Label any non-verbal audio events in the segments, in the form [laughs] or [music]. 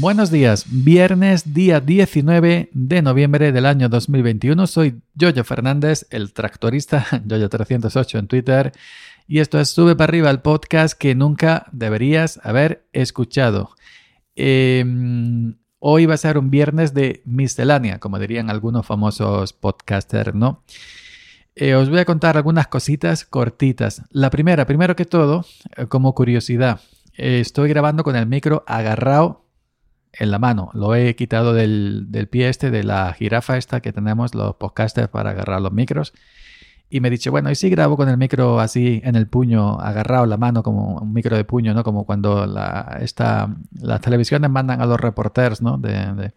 Buenos días, viernes día 19 de noviembre del año 2021. Soy Jojo Fernández, el tractorista, [laughs] Jojo308 en Twitter. Y esto es Sube para arriba el podcast que nunca deberías haber escuchado. Em, hoy va a ser un viernes de miscelánea, como dirían algunos famosos podcasters, ¿no? Eh, os voy a contar algunas cositas cortitas. La primera, primero que todo, eh, como curiosidad, eh, estoy grabando con el micro agarrado en la mano. Lo he quitado del, del, pie este, de la jirafa esta que tenemos los podcasters para agarrar los micros. Y me he dicho, bueno, y si grabo con el micro así en el puño, agarrado la mano como un micro de puño, ¿no? Como cuando la, las televisiones mandan a los reporteros, ¿no? De,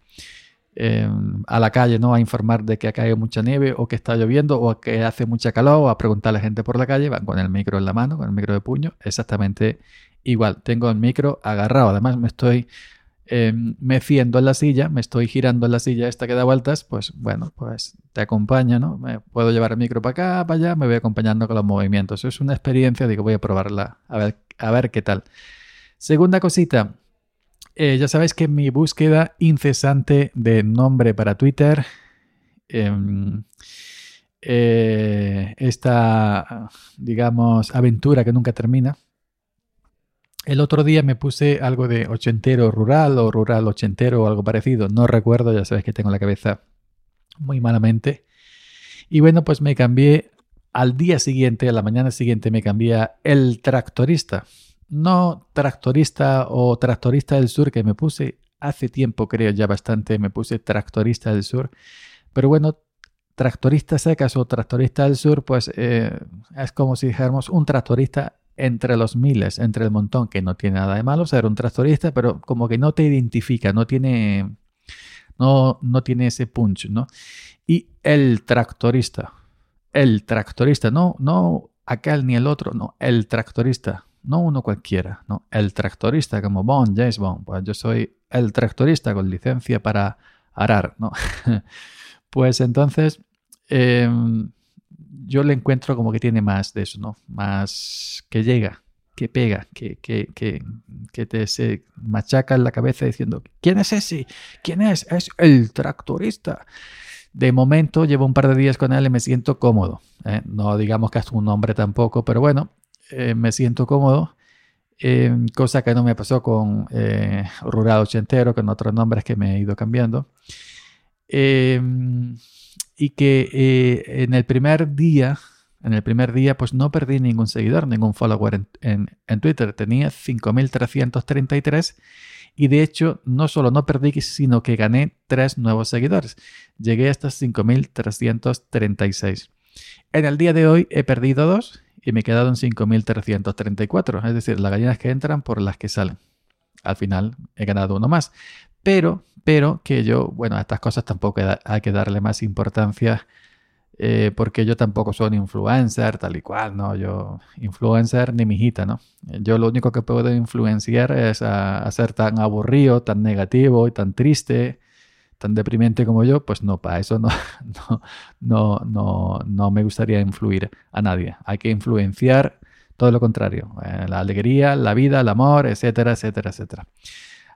eh, a la calle, ¿no? A informar de que ha caído mucha nieve o que está lloviendo o que hace mucha calor o a preguntar a la gente por la calle, van con el micro en la mano, con el micro de puño, exactamente igual. Tengo el micro agarrado, además me estoy Em, me en la silla, me estoy girando en la silla esta que da vueltas, pues bueno, pues te acompaño, ¿no? Me puedo llevar el micro para acá, para allá, me voy acompañando con los movimientos. Es una experiencia, digo, voy a probarla, a ver, a ver qué tal. Segunda cosita, eh, ya sabéis que mi búsqueda incesante de nombre para Twitter, em, eh, esta, digamos, aventura que nunca termina, el otro día me puse algo de ochentero rural o rural ochentero o algo parecido. No recuerdo, ya sabes que tengo la cabeza muy malamente. Y bueno, pues me cambié al día siguiente, a la mañana siguiente, me cambié el tractorista. No tractorista o tractorista del sur que me puse hace tiempo, creo ya bastante, me puse tractorista del sur. Pero bueno, tractorista secas o tractorista del sur, pues eh, es como si dijéramos un tractorista entre los miles, entre el montón, que no tiene nada de malo ser un tractorista, pero como que no te identifica, no tiene, no, no tiene ese punch, ¿no? Y el tractorista, el tractorista, no, no aquel ni el otro, no, el tractorista, no uno cualquiera, no, el tractorista como Bond, James Bond, pues yo soy el tractorista con licencia para arar, ¿no? [laughs] pues entonces, em, yo le encuentro como que tiene más de eso, ¿no? Más que llega, que pega, que, que, que, que te se machaca en la cabeza diciendo, ¿quién es ese? ¿Quién es? Es el tractorista. De momento llevo un par de días con él y me siento cómodo. ¿eh? No digamos que es un nombre tampoco, pero bueno, eh, me siento cómodo. Eh, cosa que no me pasó con Rural Ochentero, con otros nombres que me he ido cambiando y que eh, en el primer día, en el primer día, pues no perdí ningún seguidor, ningún follower en, en, Twitter. Tenía 5.333 y de hecho no solo no perdí, sino que gané tres nuevos seguidores. Llegué hasta 5.336. En el día de hoy he perdido dos y me he quedado en 5.334. Es decir, las gallinas que entran por las que salen. Al final he ganado uno más. Pero, pero que yo, bueno, a estas cosas tampoco hay que darle más importancia eh, porque yo tampoco soy influencer, tal y cual, ¿no? Yo, influencer ni mijita, ¿no? Yo lo único que puedo influenciar es a, ser tan aburrido, tan negativo y tan triste, tan deprimente como yo, pues no, para eso no, [laughs] no, no, no, no me gustaría influir a nadie. Hay que influenciar todo lo contrario, eh, la alegría, la vida, el amor, etcétera, etcétera, etcétera.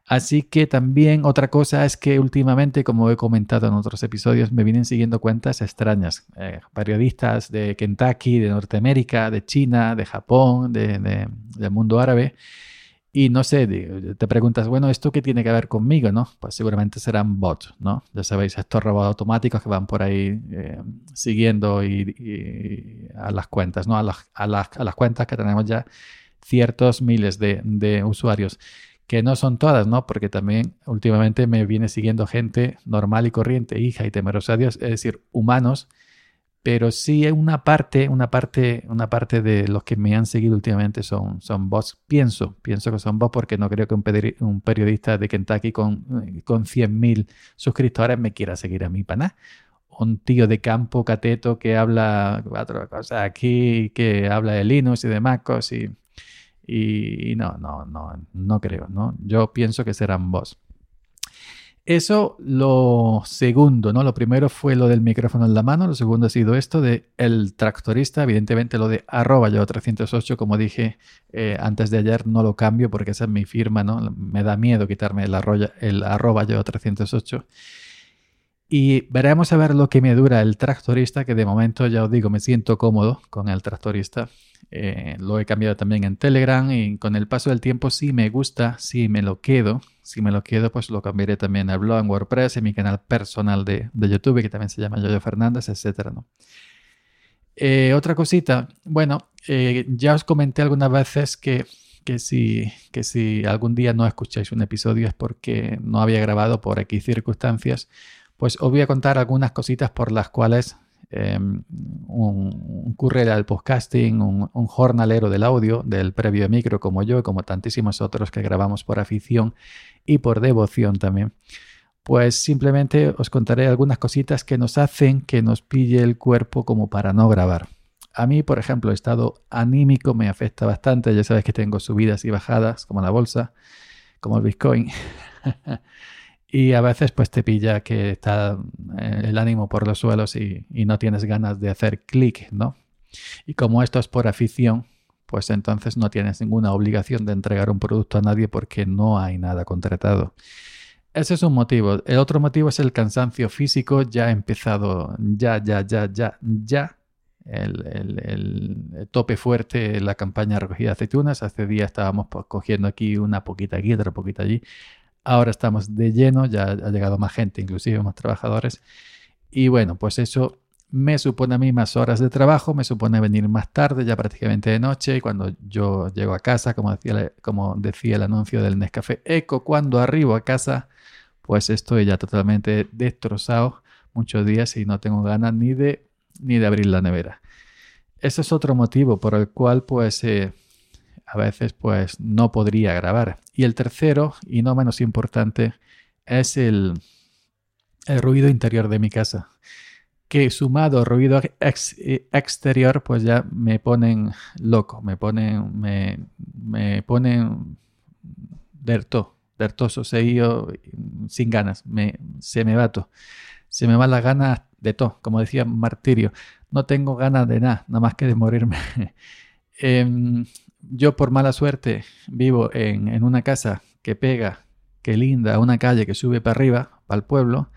Así que también otra cosa es que últimamente, como he comentado en otros episodios, me vienen siguiendo cuentas extrañas. Eh, periodistas de Kentucky, de Norteamérica, de China, de Japón, de, del mundo árabe. Y no sé, te preguntas, bueno, ¿esto qué tiene que ver conmigo? ¿no? Pues seguramente serán bots, ¿no? Ya sabéis, estos robots automáticos que van por ahí eh, siguiendo a las cuentas, ¿no? A las, a, las, a las, cuentas que tenemos ya ciertos miles de, de usuarios que no son todas, ¿no? Porque también últimamente me viene siguiendo gente normal y corriente, hija y temerosa a Dios, es decir, humanos, pero sí una parte, una parte, una parte de los que me han seguido últimamente son, son bots. Pienso, pienso que son bots porque no creo que un, periodista de Kentucky con, con 100.000 suscriptores me quiera seguir a mí para nada. Un tío de campo cateto que habla cuatro cosas aquí, que habla de Linux y de MacOS y y, no, no, no, no creo, ¿no? Yo pienso que serán vos. Eso lo segundo, ¿no? Lo primero fue lo del micrófono en la mano, lo segundo ha sido esto de el tractorista, evidentemente lo de arroba yo 308, como dije eh, antes de ayer, no lo cambio porque esa es mi firma, ¿no? Me da miedo quitarme el, el arroba yo 308. Y veremos a ver lo que me dura el tractorista, que de momento ya os digo, me siento cómodo con el tractorista. Eh, lo he cambiado también en Telegram y con el paso del tiempo si me gusta, si me lo quedo, si me lo quedo pues lo cambiaré también al blog en WordPress, en mi canal personal de, YouTube que también se llama Yoyo Fernández, etc. ¿no? Eh, otra cosita, bueno, eh, ya os comenté algunas veces que, que, si, que si algún día no escucháis un episodio es porque no había grabado por X circunstancias pues os voy a contar algunas cositas por las cuales em, un, un al podcasting, un, jornalero del audio, del previo micro como yo, como tantísimos otros que grabamos por afición y por devoción también, pues simplemente os contaré algunas cositas que nos hacen que nos pille el cuerpo como para no grabar. A mí, por ejemplo, el estado anímico me afecta bastante, ya sabes que tengo subidas y bajadas, como la bolsa, como el Bitcoin. [laughs] Y a veces pues te pilla que está eh, el ánimo por los suelos y, no tienes ganas de hacer clic, ¿no? Y como esto es por afición, pues entonces no tienes ninguna obligación de entregar un producto a nadie porque no hay nada contratado. Ese es un motivo. El otro motivo es el cansancio físico. Ya empezado, ya, ya, ya, ya, ya. El, el, tope fuerte, la campaña recogida de aceitunas. Hace días estábamos pues, cogiendo aquí una poquita aquí, otra poquita allí. Ahora estamos de lleno, ya ha llegado más gente, inclusive más trabajadores. Y bueno, pues eso me supone a mí más horas de trabajo, me supone venir más tarde, ya prácticamente de noche, y cuando yo llego a casa, como decía, como decía el anuncio del Nescafé Eco, cuando arribo a casa, pues estoy ya totalmente destrozado muchos días y no tengo ganas ni de, ni de abrir la nevera. Ese es otro motivo por el cual pues eh, a veces pues no podría grabar. Y el tercero, y no menos importante, es el, ruido interior de mi casa. Que sumado ruido exterior, pues ya me ponen loco, me ponen, me, me ponen derto, dertoso, seguido, sin ganas, me, se me vato. Se me van las ganas de todo, como decía Martirio. No tengo ganas de nada, nada más que de morirme. [laughs] Em, yo por mala suerte vivo en, una casa que pega, que linda, una calle que sube para arriba, para el pueblo,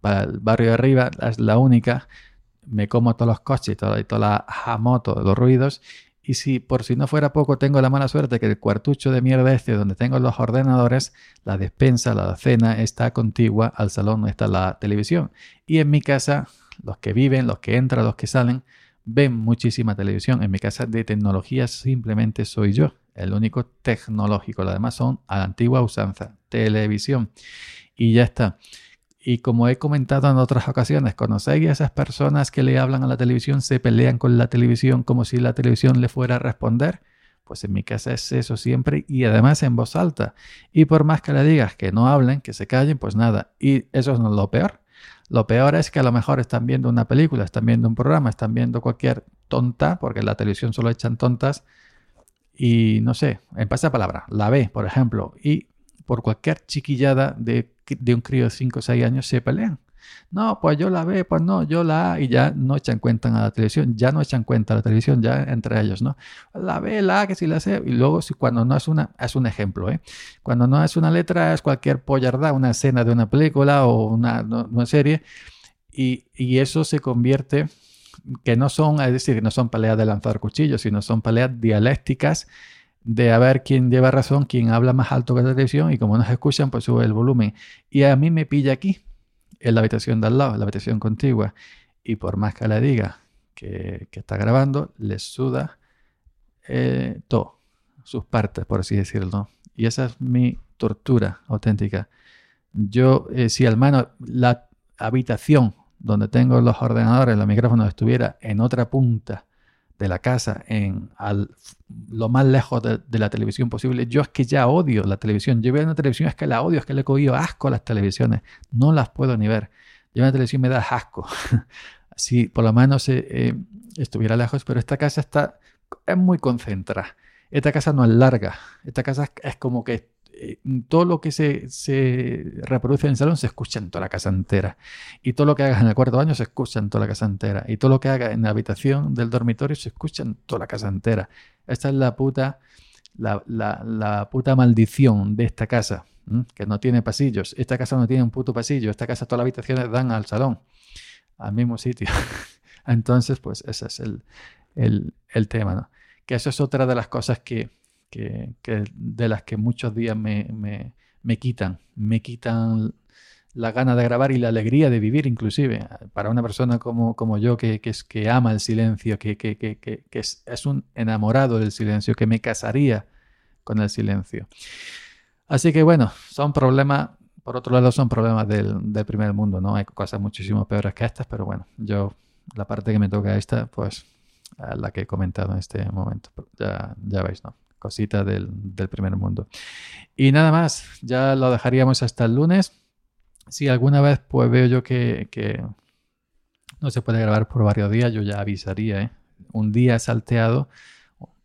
para el barrio de arriba, es la única. Me como todos los coches y toda, toda la moto, los ruidos. Y si por si no fuera poco, tengo la mala suerte que el cuartucho de mierda este, donde tengo los ordenadores, la despensa, la cena, está contigua al salón donde está la televisión. Y en mi casa, los que viven, los que entran, los que salen, ven muchísima televisión. En mi casa de tecnología simplemente soy yo, el único tecnológico. Lo demás son a la antigua usanza, televisión. Y ya está. Y como he comentado en otras ocasiones, ¿conocéis a esas personas que le hablan a la televisión, se pelean con la televisión como si la televisión le fuera a responder? Pues en mi casa es eso siempre y además en voz alta. Y por más que le digas que no hablen, que se callen, pues nada. Y eso es lo peor. Lo peor es que a lo mejor están viendo una película, están viendo un programa, están viendo cualquier tonta, porque en la televisión solo echan tontas, y no sé, en palabra, la ve, por ejemplo, y por cualquier chiquillada de, de un crío de 5 o 6 años se pelean. No, pues yo la ve, pues no, yo la y ya no echan cuenta a la televisión, ya no echan cuenta a la televisión, ya entre ellos, ¿no? La ve, la que si la sé, y luego si cuando no es una, es un ejemplo, ¿eh? Cuando no es una letra, es cualquier pollarda, una escena de una película o una, una serie, y, y eso se convierte que no son, es decir, no son peleas de lanzar cuchillos, sino son peleas dialécticas de a ver quién lleva razón, quién habla más alto que la televisión y como no se escuchan, pues sube el volumen. Y a mí me pilla aquí, en la habitación de al lado, en la habitación contigua, y por más que le diga que, está grabando, le suda eh, todo, sus partes, por así decirlo. Y esa es mi tortura auténtica. Yo, eh, si al menos la habitación donde tengo los ordenadores, los micrófonos, estuviera en otra punta de la casa, en lo más lejos de, la televisión posible. Yo es que ya odio la televisión. Yo veo una televisión, es que la odio, es que le he cogido asco a las televisiones. No las puedo ni ver. Yo una televisión me da asco. [laughs] si por lo menos eh, eh, estuviera lejos, pero esta casa está es muy concentrada. Esta casa no es larga. Esta casa es como que eh, todo lo que se, reproduce en el salón se escucha en toda la casa entera. Y todo lo que hagas en el cuarto baño se escucha en toda la casa entera. Y todo lo que hagas en la habitación del dormitorio se escucha en toda la casa entera. Esta es la puta, la, puta maldición de esta casa, que no tiene pasillos. Esta casa no tiene un puto pasillo. Esta casa, todas las habitaciones dan al salón, al mismo sitio. [laughs] Entonces, pues ese es el, tema, ¿no? Que eso es otra de las cosas que, de las que muchos días me, me, quitan, me quitan la gana de grabar y la alegría de vivir inclusive. Para una persona como, como yo que, que, es, que ama el silencio, que, que, que es, es, un enamorado del silencio, que me casaría con el silencio. Así que bueno, son problemas, por otro lado son problemas del, del primer mundo, ¿no? Hay cosas muchísimo peores que estas, pero bueno, yo la parte que me toca esta, pues la que he comentado en este momento. Ya, ya veis, ¿no? Cosita del, primer mundo. Y nada más, ya lo dejaríamos hasta el lunes. Si alguna vez pues veo yo que, no se puede grabar por varios días, yo ya avisaría. ¿eh? Un día salteado,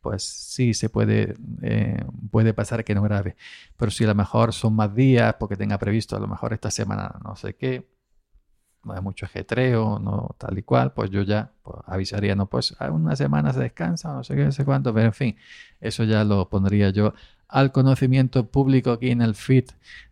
pues sí se puede, eh, puede pasar que no grabe. Pero si a lo mejor son más días, porque tenga previsto a lo mejor esta semana no sé qué, no hay mucho ajetreo, no tal y cual, pues yo ya pues, avisaría, no, pues unas semanas se descansa, no sé qué, no sé cuánto, pero en fin, eso ya lo pondría yo al conocimiento público aquí en el feed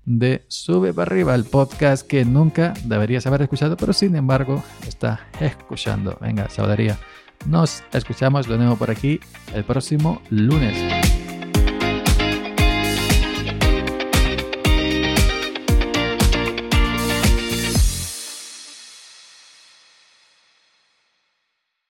de Sube para arriba, el podcast que nunca deberías haber escuchado, pero sin embargo está escuchando. Venga, saludaría. Nos escuchamos de nuevo por aquí el próximo lunes.